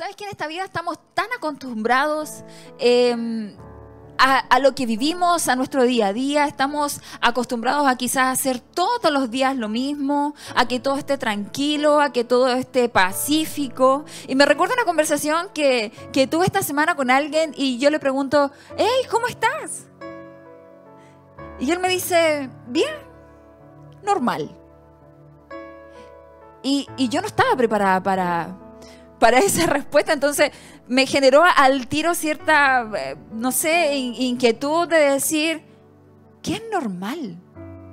Sabes que en esta vida estamos tan acostumbrados em, a, a lo que vivimos, a nuestro día a día. Estamos acostumbrados a quizás hacer todos los días lo mismo, a que todo esté tranquilo, a que todo esté pacífico. Y me recuerdo una conversación que, que tuve esta semana con alguien y yo le pregunto, hey, ¿cómo estás? Y él me dice, bien, normal. Y, y yo no estaba preparada para, para esa respuesta, entonces me generó al tiro cierta, eh, no sé, in- inquietud de decir, ¿qué es normal?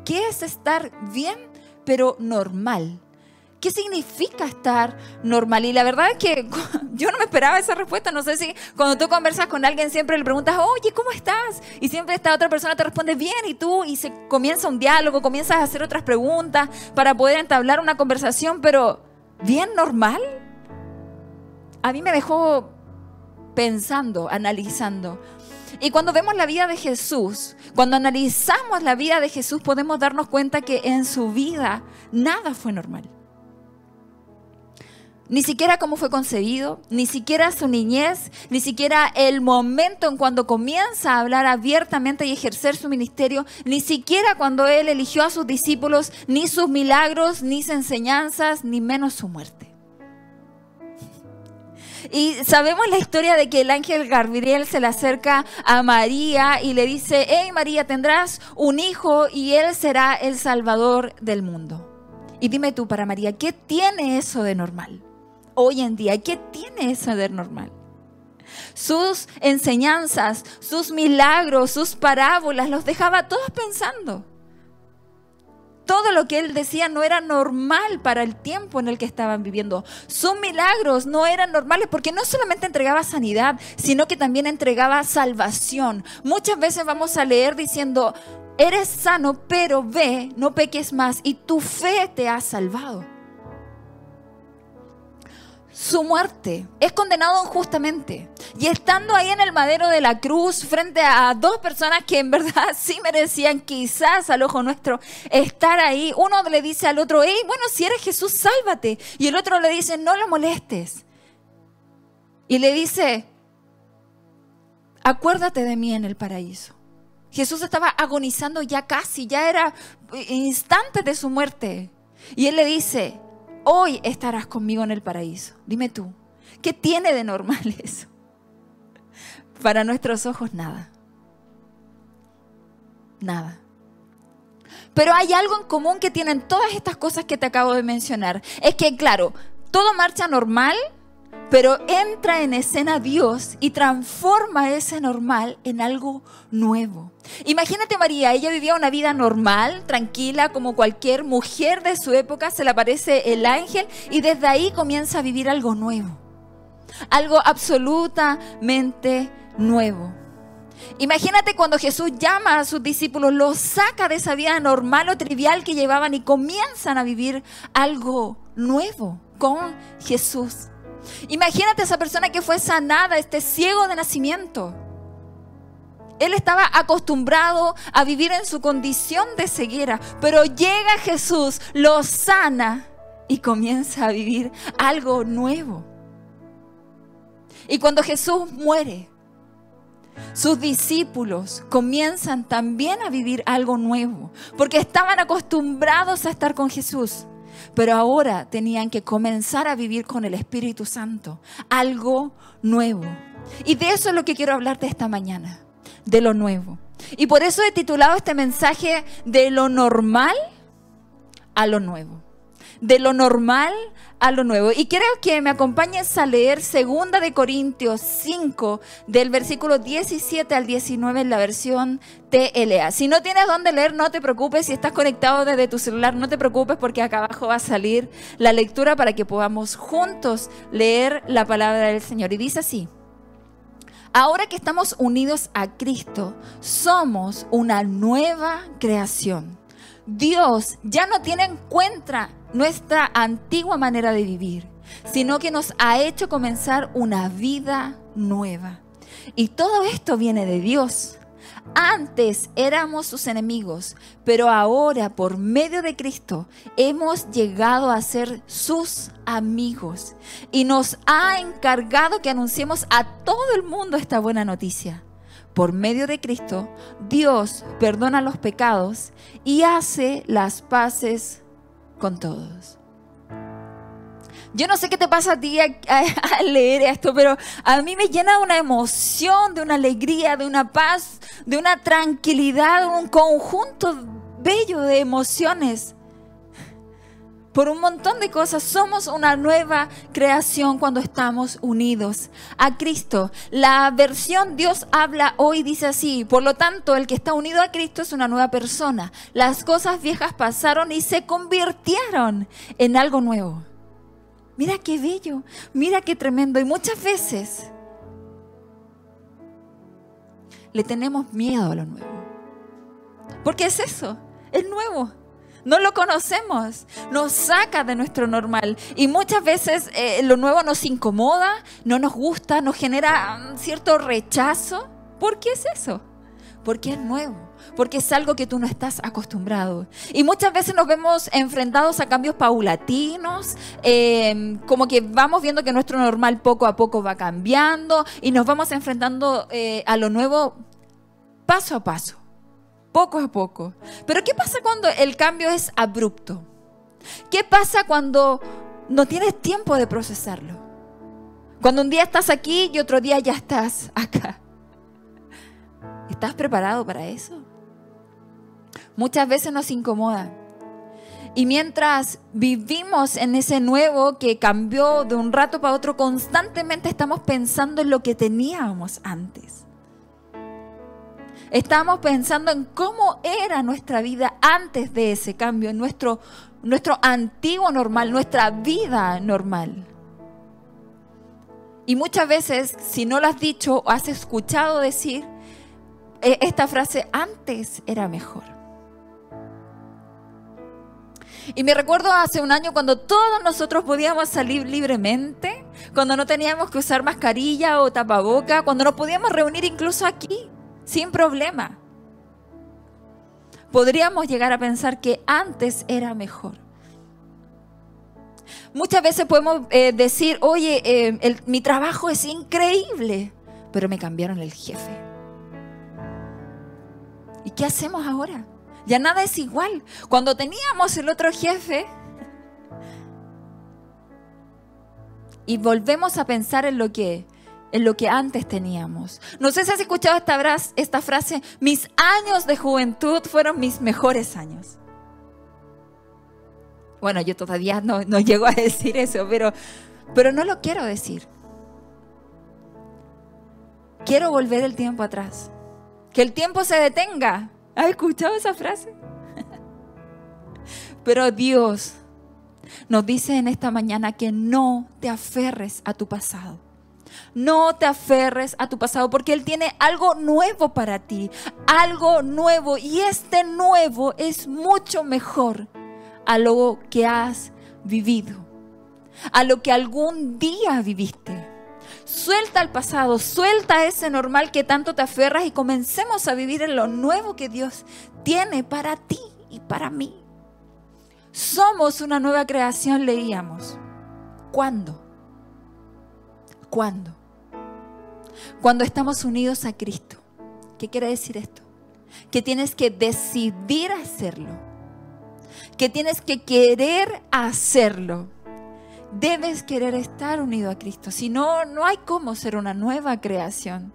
¿Qué es estar bien, pero normal? ¿Qué significa estar normal? Y la verdad es que yo no me esperaba esa respuesta. No sé si cuando tú conversas con alguien siempre le preguntas, oye, ¿cómo estás? Y siempre esta otra persona te responde bien y tú, y se comienza un diálogo, comienzas a hacer otras preguntas para poder entablar una conversación, pero ¿bien normal? A mí me dejó pensando, analizando. Y cuando vemos la vida de Jesús, cuando analizamos la vida de Jesús, podemos darnos cuenta que en su vida nada fue normal. Ni siquiera cómo fue concebido, ni siquiera su niñez, ni siquiera el momento en cuando comienza a hablar abiertamente y ejercer su ministerio, ni siquiera cuando él eligió a sus discípulos, ni sus milagros, ni sus enseñanzas, ni menos su muerte. Y sabemos la historia de que el ángel Gabriel se le acerca a María y le dice, hey María, tendrás un hijo y él será el salvador del mundo. Y dime tú para María, ¿qué tiene eso de normal? Hoy en día, ¿qué tiene eso de normal? Sus enseñanzas, sus milagros, sus parábolas, los dejaba todos pensando. Todo lo que él decía no era normal para el tiempo en el que estaban viviendo. Sus milagros no eran normales porque no solamente entregaba sanidad, sino que también entregaba salvación. Muchas veces vamos a leer diciendo, eres sano, pero ve, no peques más y tu fe te ha salvado. Su muerte es condenado injustamente. Y estando ahí en el madero de la cruz, frente a dos personas que en verdad sí merecían quizás al ojo nuestro estar ahí, uno le dice al otro, hey, bueno, si eres Jesús, sálvate. Y el otro le dice, no lo molestes. Y le dice, acuérdate de mí en el paraíso. Jesús estaba agonizando ya casi, ya era instante de su muerte. Y él le dice, hoy estarás conmigo en el paraíso. Dime tú, ¿qué tiene de normal eso? Para nuestros ojos nada. Nada. Pero hay algo en común que tienen todas estas cosas que te acabo de mencionar. Es que, claro, todo marcha normal, pero entra en escena Dios y transforma ese normal en algo nuevo. Imagínate María, ella vivía una vida normal, tranquila, como cualquier mujer de su época, se le aparece el ángel y desde ahí comienza a vivir algo nuevo. Algo absolutamente nuevo. Imagínate cuando Jesús llama a sus discípulos, los saca de esa vida normal o trivial que llevaban y comienzan a vivir algo nuevo con Jesús. Imagínate esa persona que fue sanada, este ciego de nacimiento. Él estaba acostumbrado a vivir en su condición de ceguera, pero llega Jesús, lo sana y comienza a vivir algo nuevo. Y cuando Jesús muere, sus discípulos comienzan también a vivir algo nuevo, porque estaban acostumbrados a estar con Jesús, pero ahora tenían que comenzar a vivir con el Espíritu Santo, algo nuevo. Y de eso es lo que quiero hablarte esta mañana, de lo nuevo. Y por eso he titulado este mensaje de lo normal a lo nuevo. De lo normal a lo nuevo. Y quiero que me acompañes a leer 2 de Corintios 5 del versículo 17 al 19 en la versión TLA. Si no tienes dónde leer, no te preocupes. Si estás conectado desde tu celular, no te preocupes porque acá abajo va a salir la lectura para que podamos juntos leer la palabra del Señor. Y dice así. Ahora que estamos unidos a Cristo, somos una nueva creación. Dios ya no tiene en cuenta nuestra antigua manera de vivir, sino que nos ha hecho comenzar una vida nueva. Y todo esto viene de Dios, Antes éramos sus enemigos, pero ahora por medio de Cristo hemos llegado a ser sus amigos y nos ha encargado que anunciemos a todo el mundo esta buena noticia. Por medio de Cristo, Dios perdona los pecados y hace las paces con todos. Yo no sé qué te pasa a ti al leer esto, pero a mí me llena de una emoción, de una alegría, de una paz, de una tranquilidad, un conjunto bello de emociones. Por un montón de cosas, somos una nueva creación cuando estamos unidos a Cristo. La versión Dios habla hoy dice así, por lo tanto el que está unido a Cristo es una nueva persona. Las cosas viejas pasaron y se convirtieron en algo nuevo. Mira qué bello, mira qué tremendo. Y muchas veces le tenemos miedo a lo nuevo. Porque es eso, es nuevo. No lo conocemos, nos saca de nuestro normal. Y muchas veces eh, lo nuevo nos incomoda, no nos gusta, nos genera cierto rechazo. ¿Por qué es eso? Porque es nuevo porque es algo que tú no estás acostumbrado. Y muchas veces nos vemos enfrentados a cambios paulatinos, em, como que vamos viendo que nuestro normal poco a poco va cambiando y nos vamos enfrentando eh, a lo nuevo paso a paso, poco a poco. Pero ¿qué pasa cuando el cambio es abrupto? ¿Qué pasa cuando no tienes tiempo de procesarlo? Cuando un día estás aquí y otro día ya estás acá. ¿Estás preparado para eso? muchas veces nos incomoda. Y mientras vivimos en ese nuevo que cambió de un rato para otro, constantemente estamos pensando en lo que teníamos antes. Estamos pensando en cómo era nuestra vida antes de ese cambio, nuestro, nuestro antiguo normal, nuestra vida normal. Y muchas veces, si no lo has dicho o has escuchado decir, eh, esta frase antes era mejor. Y me recuerdo hace un año cuando todos nosotros podíamos salir libremente, cuando no teníamos que usar mascarilla o tapaboca, cuando nos podíamos reunir incluso aquí, sin problema. Podríamos llegar a pensar que antes era mejor. Muchas veces podemos eh, decir, oye, eh, mi trabajo es increíble, pero me cambiaron el jefe. ¿Y qué hacemos ahora? Ya nada es igual. Cuando teníamos el otro jefe y volvemos a pensar en lo que en lo que antes teníamos. No sé si has escuchado esta, esta frase, mis años de juventud fueron mis mejores años. Bueno, yo todavía no, llego a decir eso, pero, pero no lo quiero decir. Quiero volver el tiempo atrás. Que el tiempo se detenga ¿Has escuchado esa frase? Pero Dios nos dice en esta mañana que no te aferres a tu pasado. No te aferres a tu pasado porque Él tiene algo nuevo para ti, algo nuevo y este nuevo es mucho mejor a lo que has vivido, a lo que algún día viviste. Suelta el pasado, suelta ese normal que tanto te aferras y comencemos a vivir en lo nuevo que Dios tiene para ti y para mí. Somos una nueva creación, leíamos. ¿Cuándo? ¿Cuándo? Cuando estamos unidos a Cristo. ¿Qué quiere decir esto? Que tienes que decidir hacerlo. Que tienes que querer hacerlo debes querer estar unido a Cristo. Si no, no hay cómo ser una nueva creación.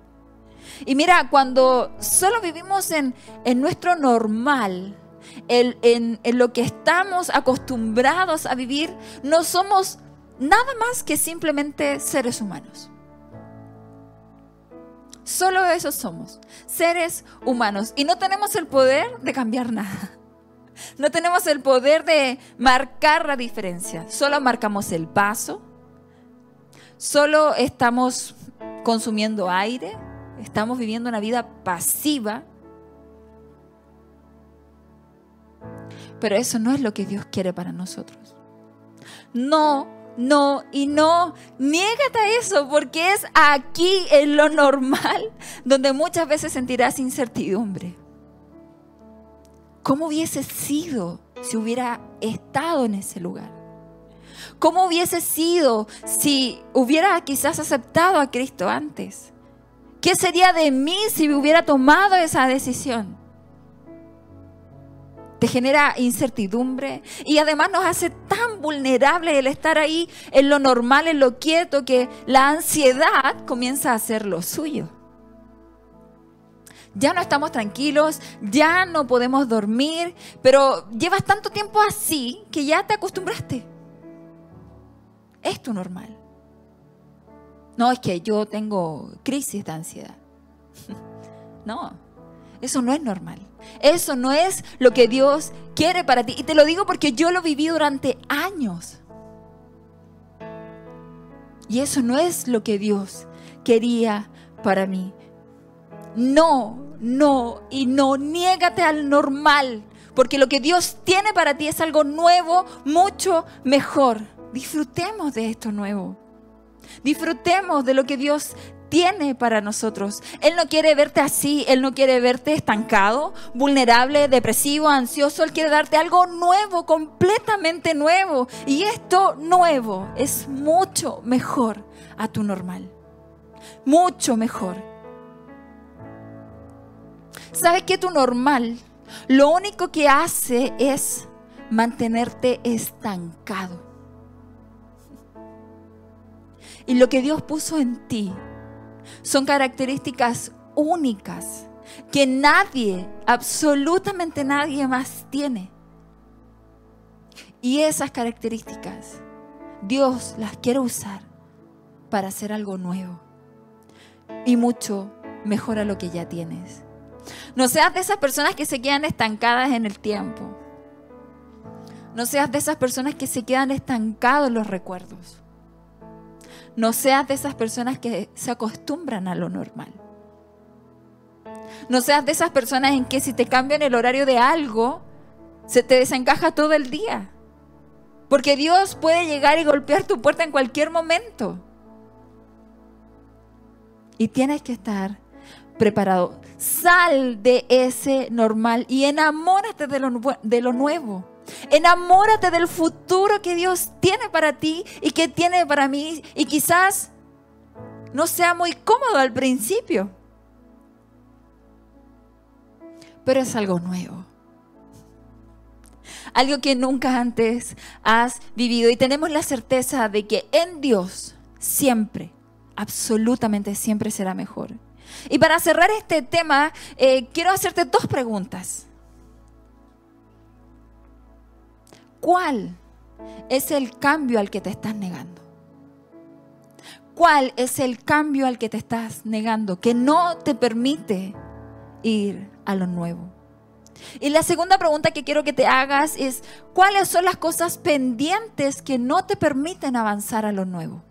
Y mira, cuando solo vivimos en, nuestro normal, en, en lo que estamos acostumbrados a vivir, no somos nada más que simplemente seres humanos. Solo eso somos, seres humanos. Y no tenemos el poder de cambiar nada. No tenemos el poder de marcar la diferencia. Solo marcamos el paso. Solo estamos consumiendo aire. Estamos viviendo una vida pasiva. Pero eso no es lo que Dios quiere para nosotros. No no y no. Niégate a eso porque es aquí en lo normal donde muchas veces sentirás incertidumbre. ¿Cómo hubiese sido si hubiera estado en ese lugar? ¿Cómo hubiese sido si hubiera quizás aceptado a Cristo antes? ¿Qué sería de mí si hubiera tomado esa decisión? Te genera incertidumbre y además nos hace tan vulnerables el estar ahí en lo normal, en lo quieto, que la ansiedad comienza a hacer lo suyo. Ya no estamos tranquilos, ya no podemos dormir, pero llevas tanto tiempo así que ya te acostumbraste. Es tu normal. No es que yo tengo crisis de ansiedad. No, eso no es normal. Eso no es lo que Dios quiere para ti. Y te lo digo porque yo lo viví durante años. Y eso no es lo que Dios quería para mí. No, no y no. Niégate al normal. Porque lo que Dios tiene para ti es algo nuevo, mucho mejor. Disfrutemos de esto nuevo. Disfrutemos de lo que Dios tiene para nosotros. Él no quiere verte así, Él no quiere verte estancado, vulnerable, depresivo, ansioso. Él quiere darte algo nuevo, completamente nuevo. Y esto nuevo es mucho mejor a tu normal. Mucho mejor. ¿Sabes que tu normal lo único que hace es mantenerte estancado? Y lo que Dios puso en ti son características únicas que nadie, absolutamente nadie más tiene. Y esas características Dios las quiere usar para hacer algo nuevo y mucho mejor a lo que ya tienes. No seas de esas personas que se quedan estancadas en el tiempo. No seas de esas personas que se quedan estancados en los recuerdos. No seas de esas personas que se acostumbran a lo normal. No seas de esas personas en que si te cambian el horario de algo, se te desencaja todo el día. Porque Dios puede llegar y golpear tu puerta en cualquier momento. Y tienes que estar preparado. Sal de ese normal y enamórate de lo, nuevo. Enamórate del futuro que Dios tiene para ti y que tiene para mí. Y quizás no sea muy cómodo al principio. Pero es algo nuevo. Algo que nunca antes has vivido. Y tenemos la certeza de que en Dios siempre, absolutamente siempre será mejor. Y para cerrar este tema, eh, quiero hacerte dos preguntas. ¿Cuál es el cambio al que te estás negando? ¿Cuál es el cambio al que te estás negando que no te permite ir a lo nuevo? Y la segunda pregunta que quiero que te hagas es, ¿cuáles son las cosas pendientes que no te permiten avanzar a lo nuevo?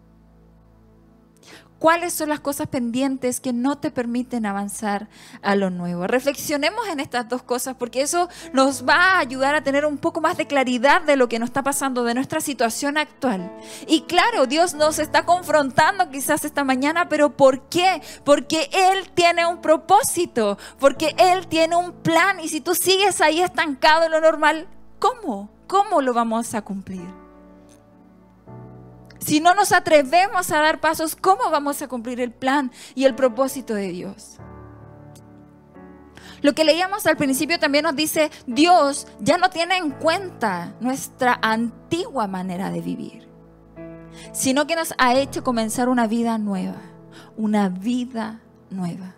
¿Cuáles son las cosas pendientes que no te permiten avanzar a lo nuevo? Reflexionemos en estas dos cosas porque eso nos va a ayudar a tener un poco más de claridad de lo que nos está pasando, de nuestra situación actual. Y claro, Dios nos está confrontando quizás esta mañana, pero ¿por qué? Porque Él tiene un propósito, porque Él tiene un plan y si tú sigues ahí estancado en lo normal, ¿cómo? ¿Cómo lo vamos a cumplir? Si no nos atrevemos a dar pasos, ¿cómo vamos a cumplir el plan y el propósito de Dios? Lo que leíamos al principio también nos dice, Dios ya no tiene en cuenta nuestra antigua manera de vivir, sino que nos ha hecho comenzar una vida nueva, una vida nueva.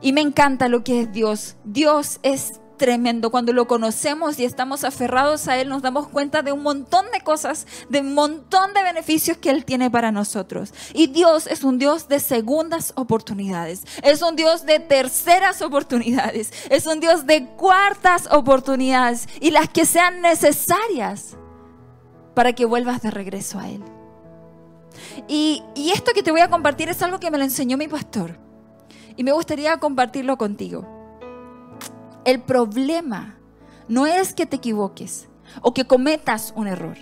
Y me encanta lo que es Dios. Dios es tremendo. Cuando lo conocemos y estamos aferrados a Él, nos damos cuenta de un montón de cosas, de un montón de beneficios que Él tiene para nosotros. Y Dios es un Dios de segundas oportunidades. Es un Dios de terceras oportunidades. Es un Dios de cuartas oportunidades. Y las que sean necesarias para que vuelvas de regreso a Él. Y, esto que te voy a compartir es algo que me lo enseñó mi pastor. Y me gustaría compartirlo contigo. El problema no es que te equivoques o que cometas un error.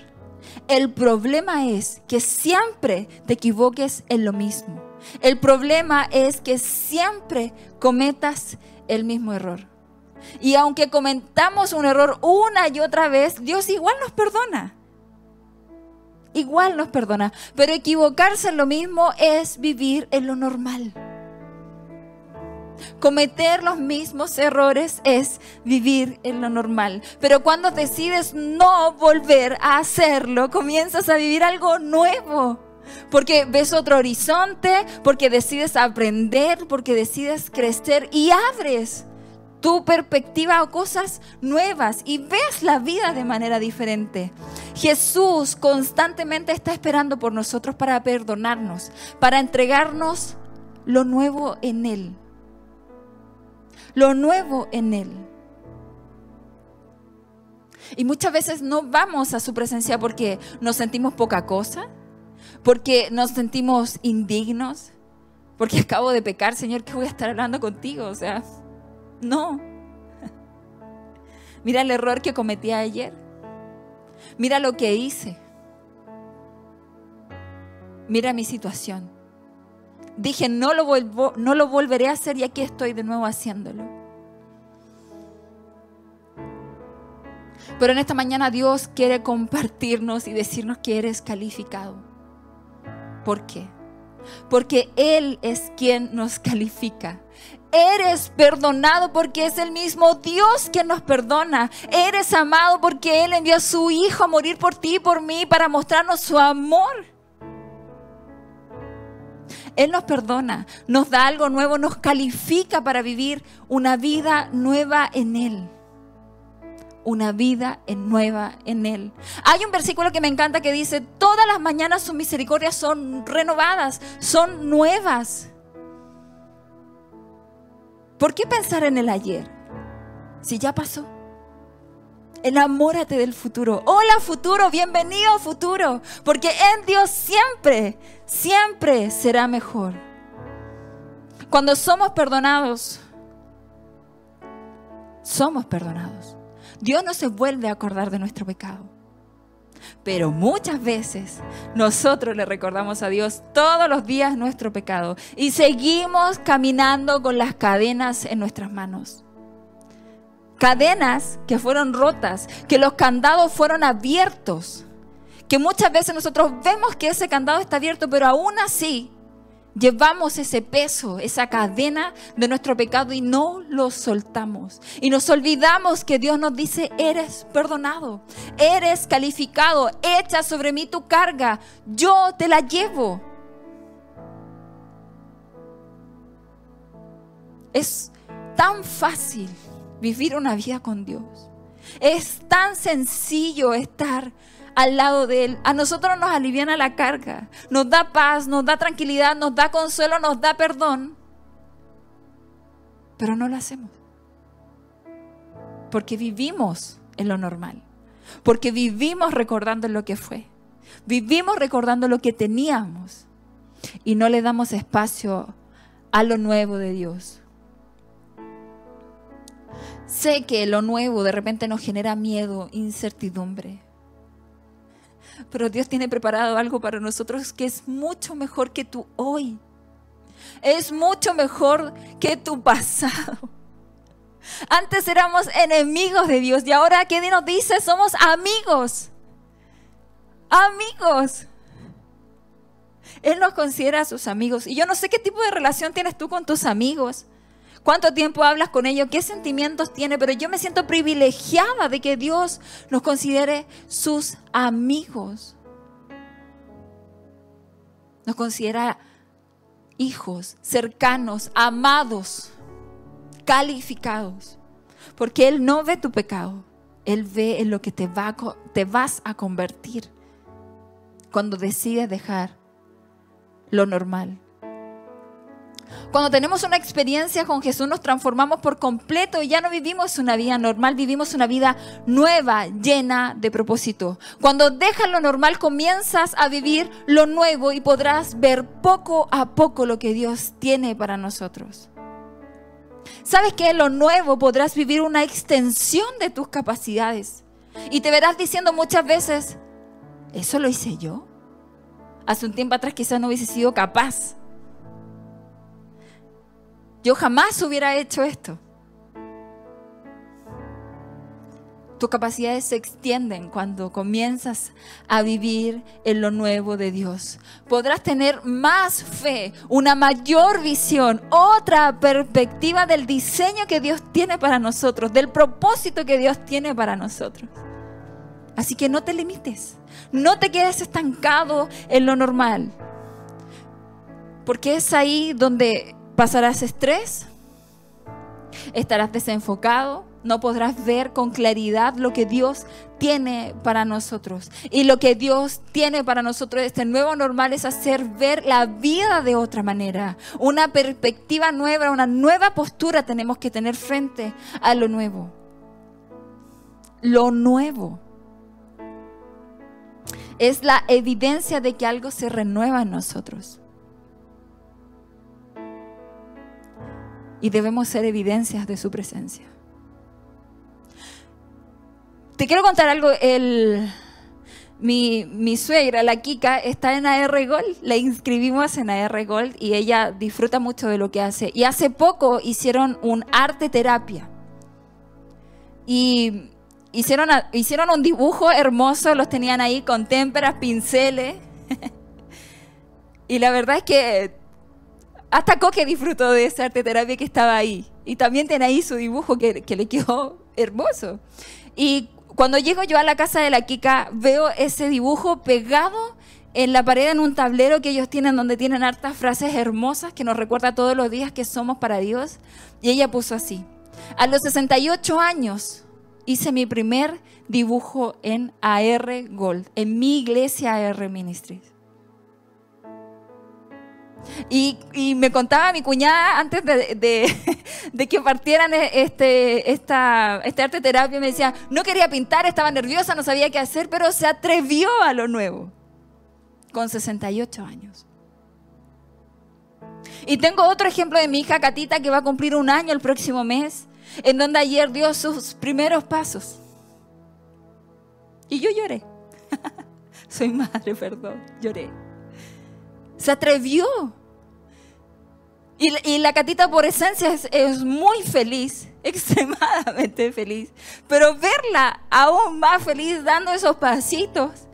El problema es que siempre te equivoques en lo mismo. El problema es que siempre cometas el mismo error. Y aunque cometamos un error una y otra vez, Dios igual nos perdona. Igual nos perdona. Pero equivocarse en lo mismo es vivir en lo normal. Cometer los mismos errores es vivir en lo normal. Pero cuando decides no volver a hacerlo, comienzas a vivir algo nuevo. Porque ves otro horizonte, porque decides aprender, porque decides crecer y abres tu perspectiva a cosas nuevas y ves la vida de manera diferente. Jesús constantemente está esperando por nosotros para perdonarnos, para entregarnos lo nuevo en Él lo nuevo en Él. Y muchas veces no vamos a su presencia porque nos sentimos poca cosa, porque nos sentimos indignos, porque acabo de pecar, Señor, ¿qué voy a estar hablando contigo? O sea, no. Mira el error que cometí ayer. Mira lo que hice. Mira mi situación. Dije, no lo, vuelvo, no lo volveré a hacer y aquí estoy de nuevo haciéndolo. Pero en esta mañana Dios quiere compartirnos y decirnos que eres calificado. ¿Por qué? Porque Él es quien nos califica. Eres perdonado porque es el mismo Dios que nos perdona. Eres amado porque Él envió a su Hijo a morir por ti y por mí para mostrarnos su amor. Él nos perdona, nos da algo nuevo, nos califica para vivir una vida nueva en Él. Una vida nueva en Él. Hay un versículo que me encanta que dice, todas las mañanas sus misericordias son renovadas, son nuevas. ¿Por qué pensar en el ayer? Si ya pasó. Enamórate del futuro. Hola futuro, bienvenido futuro. Porque en Dios siempre, siempre será mejor. Cuando somos perdonados, somos perdonados. Dios no se vuelve a acordar de nuestro pecado. Pero muchas veces nosotros le recordamos a Dios todos los días nuestro pecado y seguimos caminando con las cadenas en nuestras manos cadenas que fueron rotas, que los candados fueron abiertos, que muchas veces nosotros vemos que ese candado está abierto, pero aún así llevamos ese peso, esa cadena de nuestro pecado y no lo soltamos. Y nos olvidamos que Dios nos dice, eres perdonado, eres calificado, echa sobre mí tu carga, yo te la llevo. Es tan fácil vivir una vida con Dios. Es tan sencillo estar al lado de Él. A nosotros nos aliviana la carga, nos da paz, nos da tranquilidad, nos da consuelo, nos da perdón. Pero no lo hacemos. Porque vivimos en lo normal. Porque vivimos recordando lo que fue. Vivimos recordando lo que teníamos. Y no le damos espacio a lo nuevo de Dios. Sé que lo nuevo de repente nos genera miedo, incertidumbre. Pero Dios tiene preparado algo para nosotros que es mucho mejor que tu hoy. Es mucho mejor que tu pasado. Antes éramos enemigos de Dios y ahora, ¿qué nos dice? Somos amigos. Amigos. Él nos considera sus amigos. Y yo no sé qué tipo de relación tienes tú con tus amigos cuánto tiempo hablas con ellos, qué sentimientos tiene, pero yo me siento privilegiada de que Dios nos considere sus amigos. Nos considera hijos, cercanos, amados, calificados. Porque Él no ve tu pecado, Él ve en lo que te, va, te vas a convertir cuando decides dejar lo normal cuando tenemos una experiencia con Jesús nos transformamos por completo y ya no vivimos una vida normal, vivimos una vida nueva, llena de propósito. Cuando dejas lo normal comienzas a vivir lo nuevo y podrás ver poco a poco lo que Dios tiene para nosotros. ¿Sabes que lo nuevo podrás vivir una extensión de tus capacidades? Y te verás diciendo muchas veces, ¿Eso lo hice yo? Hace un tiempo atrás quizás no hubiese sido capaz. Yo jamás hubiera hecho esto. Tus capacidades se extienden cuando comienzas a vivir en lo nuevo de Dios. Podrás tener más fe, una mayor visión, otra perspectiva del diseño que Dios tiene para nosotros, del propósito que Dios tiene para nosotros. Así que no te limites, no te quedes estancado en lo normal, porque es ahí donde pasarás estrés, estarás desenfocado, no podrás ver con claridad lo que Dios tiene para nosotros. Y lo que Dios tiene para nosotros, este nuevo normal, es hacer ver la vida de otra manera. Una perspectiva nueva, una nueva postura tenemos que tener frente a lo nuevo. Lo nuevo es la evidencia de que algo se renueva en nosotros. Y debemos ser evidencias de su presencia. Te quiero contar algo. El, mi, suegra, la Kika, está en AR Gold. La inscribimos en AR Gold y ella disfruta mucho de lo que hace. Y hace poco hicieron un arte terapia. Y hicieron, hicieron un dibujo hermoso, los tenían ahí con témperas, pinceles. y la verdad es que hasta Coque disfrutó de esa arte terapia que estaba ahí. Y también tiene ahí su dibujo que, que le quedó hermoso. Y cuando llego yo a la casa de la Kika, veo ese dibujo pegado en la pared en un tablero que ellos tienen donde tienen hartas frases hermosas que nos recuerda todos los días que somos para Dios. Y ella puso así, a los 68 años hice mi primer dibujo en AR Gold, en mi iglesia AR Ministries. Y, me contaba mi cuñada antes de, que partieran e, este, esta, este arte terapia, me decía, no quería pintar, estaba nerviosa, no sabía qué hacer, pero se atrevió a lo nuevo, con 68 años. Y tengo otro ejemplo de mi hija Catita que va a cumplir un año el próximo mes, en donde ayer dio sus primeros pasos. Y yo lloré. Soy madre, perdón, lloré. Se atrevió. Y, la catita por esencia es, muy feliz, extremadamente feliz. Pero verla aún más feliz dando esos pasitos,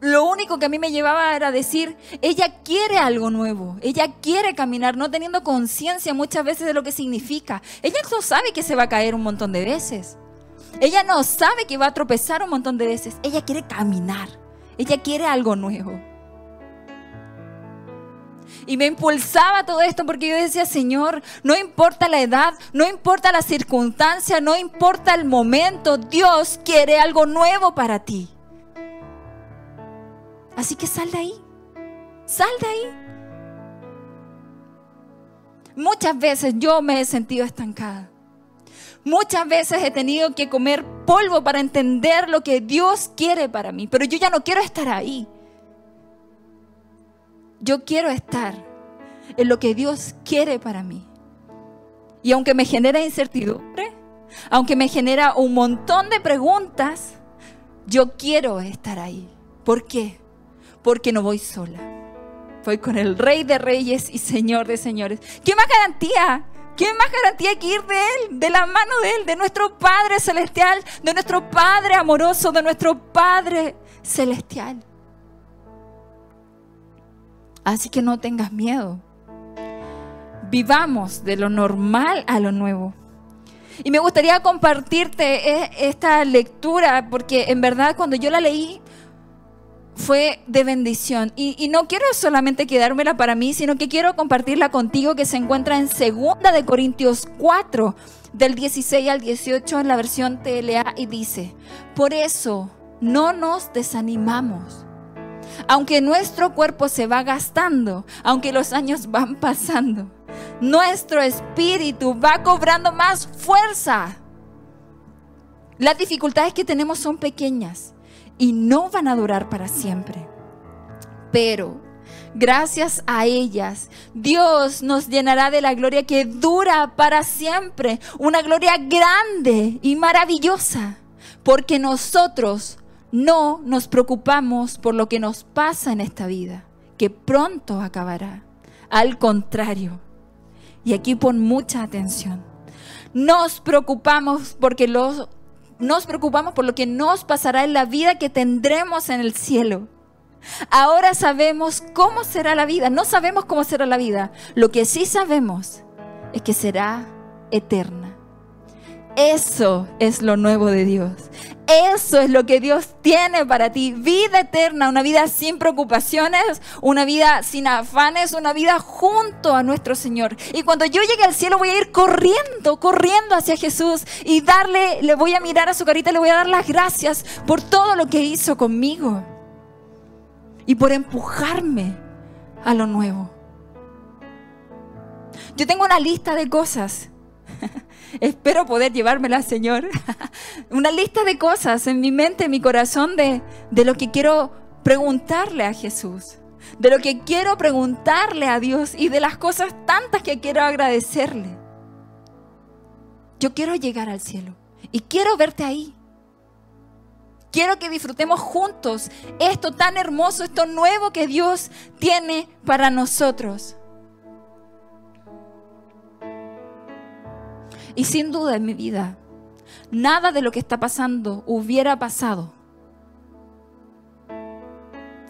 lo único que a mí me llevaba era decir, ella quiere algo nuevo, ella quiere caminar, no teniendo conciencia muchas veces de lo que significa. Ella no sabe que se va a caer un montón de veces. Ella no sabe que va a tropezar un montón de veces. Ella quiere caminar, ella quiere algo nuevo. Y me impulsaba todo esto porque yo decía, Señor, no importa la edad, no importa la circunstancia, no importa el momento, Dios quiere algo nuevo para ti. Así que sal de ahí, sal de ahí. Muchas veces yo me he sentido estancada. Muchas veces he tenido que comer polvo para entender lo que Dios quiere para mí, pero yo ya no quiero estar ahí. Yo quiero estar en lo que Dios quiere para mí. Y aunque me genera incertidumbre, aunque me genera un montón de preguntas, yo quiero estar ahí. ¿Por qué? Porque no voy sola. Voy con el Rey de Reyes y Señor de Señores. ¿Qué más garantía? ¿Qué más garantía que ir de Él, de la mano de Él, de nuestro Padre Celestial, de nuestro Padre amoroso, de nuestro Padre Celestial? Así que no tengas miedo. Vivamos de lo normal a lo nuevo. Y me gustaría compartirte e, esta lectura porque en verdad cuando yo la leí fue de bendición. Y, no quiero solamente quedármela para mí, sino que quiero compartirla contigo que se encuentra en 2 de Corintios 4, del 16 al 18 en la versión TLA y dice, por eso no nos desanimamos aunque nuestro cuerpo se va gastando, aunque los años van pasando, nuestro espíritu va cobrando más fuerza. Las dificultades que tenemos son pequeñas y no van a durar para siempre. Pero gracias a ellas, Dios nos llenará de la gloria que dura para siempre, una gloria grande y maravillosa, porque nosotros no nos preocupamos por lo que nos pasa en esta vida, que pronto acabará. Al contrario, y aquí pon mucha atención, nos preocupamos porque los, nos preocupamos por lo que nos pasará en la vida que tendremos en el cielo. Ahora sabemos cómo será la vida. No sabemos cómo será la vida. Lo que sí sabemos es que será eterna. Eso es lo nuevo de Dios. Eso es lo que Dios tiene para ti. Vida eterna, una vida sin preocupaciones, una vida sin afanes, una vida junto a nuestro Señor. Y cuando yo llegue al cielo voy a ir corriendo, corriendo hacia Jesús y darle, le voy a mirar a su carita, le voy a dar las gracias por todo lo que hizo conmigo y por empujarme a lo nuevo. Yo tengo una lista de cosas. Espero poder llevármela, Señor. una lista de cosas en mi mente, en mi corazón, de, de lo que quiero preguntarle a Jesús. De lo que quiero preguntarle a Dios y de las cosas tantas que quiero agradecerle. Yo quiero llegar al cielo y quiero verte ahí. Quiero que disfrutemos juntos esto tan hermoso, esto nuevo que Dios tiene para nosotros. Y sin duda en mi vida, nada de lo que está pasando hubiera pasado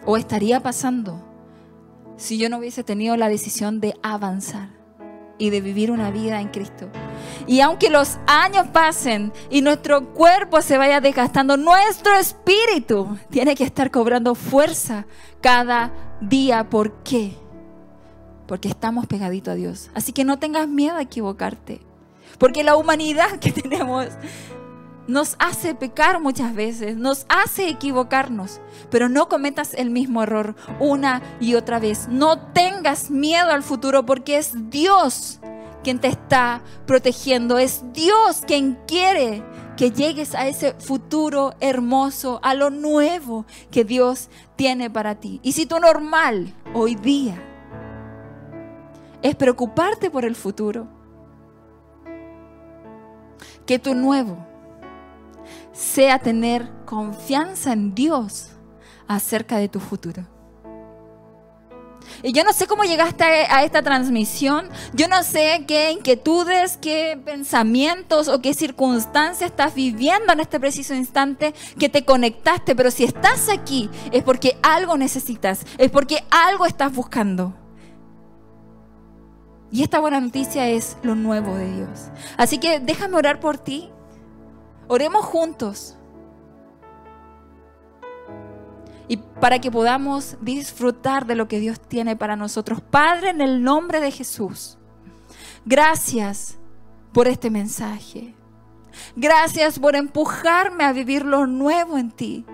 o estaría pasando si yo no hubiese tenido la decisión de avanzar y de vivir una vida en Cristo. Y aunque los años pasen y nuestro cuerpo se vaya desgastando, nuestro espíritu tiene que estar cobrando fuerza cada día. ¿Por qué? Porque estamos pegaditos a Dios. Así que no tengas miedo a equivocarte. Porque la humanidad que tenemos nos hace pecar muchas veces, nos hace equivocarnos, pero no cometas el mismo error una y otra vez. No tengas miedo al futuro porque es Dios quien te está protegiendo. Es Dios quien quiere que llegues a ese futuro hermoso, a lo nuevo que Dios tiene para ti. Y si tu normal hoy día es preocuparte por el futuro, que tu nuevo sea tener confianza en Dios acerca de tu futuro. Y yo no sé cómo llegaste a esta transmisión, yo no sé qué inquietudes, qué pensamientos o qué circunstancias estás viviendo en este preciso instante que te conectaste, pero si estás aquí es porque algo necesitas, es porque algo estás buscando. Y esta buena noticia es lo nuevo de Dios. Así que déjame orar por ti. Oremos juntos. y para que podamos disfrutar de lo que Dios tiene para nosotros. Padre, en el nombre de Jesús, gracias por este mensaje. Gracias por empujarme a vivir lo nuevo en ti.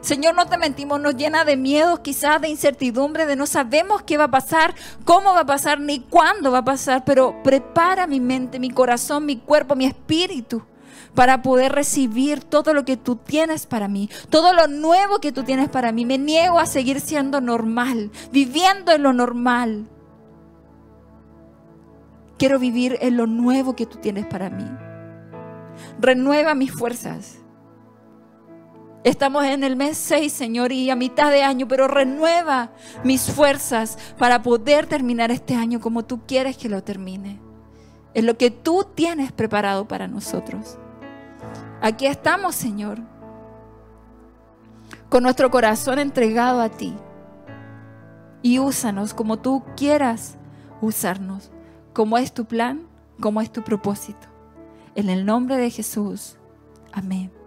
Señor, no te mentimos, nos llena de miedo, quizás de incertidumbre, de no sabemos qué va a pasar, cómo va a pasar, ni cuándo va a pasar, pero prepara mi mente, mi corazón, mi cuerpo, mi espíritu para poder recibir todo lo que tú tienes para mí, todo lo nuevo que tú tienes para mí. Me niego a seguir siendo normal, viviendo en lo normal. Quiero vivir en lo nuevo que tú tienes para mí. Renueva mis fuerzas. Estamos en el mes 6, Señor, y a mitad de año, pero renueva mis fuerzas para poder terminar este año como tú quieres que lo termine. Es lo que tú tienes preparado para nosotros. Aquí estamos, Señor, con nuestro corazón entregado a ti. Y úsanos como tú quieras usarnos, como es tu plan, como es tu propósito. En el nombre de Jesús. Amén.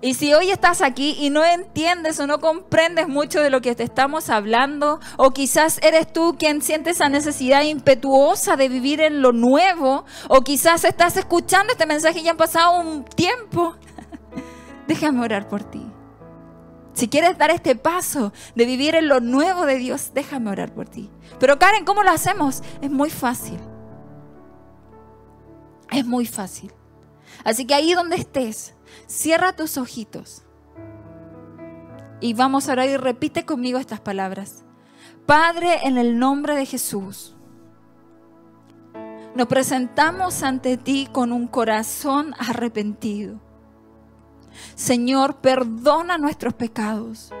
Y si hoy estás aquí y no entiendes o no comprendes mucho de lo que te estamos hablando, o quizás eres tú quien siente esa necesidad impetuosa de vivir en lo nuevo, o quizás estás escuchando este mensaje y ya han pasado un tiempo, déjame orar por ti. Si quieres dar este paso de vivir en lo nuevo de Dios, déjame orar por ti. Pero Karen, ¿cómo lo hacemos? Es muy fácil. Es muy fácil. Así que ahí donde estés, Cierra tus ojitos. Y vamos a orar y repite conmigo estas palabras. Padre, en el nombre de Jesús, nos presentamos ante ti con un corazón arrepentido. Señor, perdona nuestros pecados.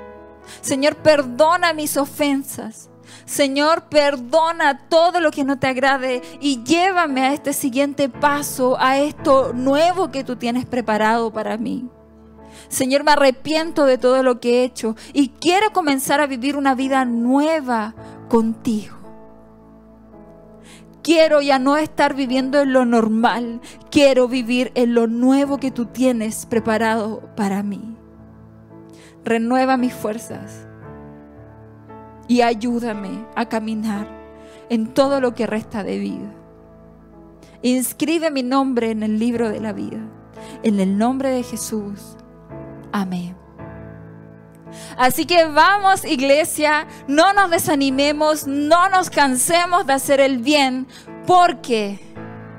Señor, perdona mis ofensas. Señor, perdona todo lo que no te agrade y llévame a este siguiente paso, a esto nuevo que tú tienes preparado para mí. Señor, me arrepiento de todo lo que he hecho y quiero comenzar a vivir una vida nueva contigo. Quiero ya no estar viviendo en lo normal, quiero vivir en lo nuevo que tú tienes preparado para mí. Renueva mis fuerzas y ayúdame a caminar en todo lo que resta de vida. Inscribe mi nombre en el libro de la vida. En el nombre de Jesús. Amén. Así que vamos iglesia, no nos desanimemos, no nos cansemos de hacer el bien, porque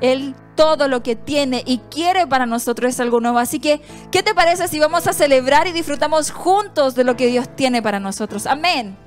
Él todo lo que tiene y quiere para nosotros es algo nuevo. Así que, ¿qué te parece si vamos a celebrar y disfrutamos juntos de lo que Dios tiene para nosotros? Amén.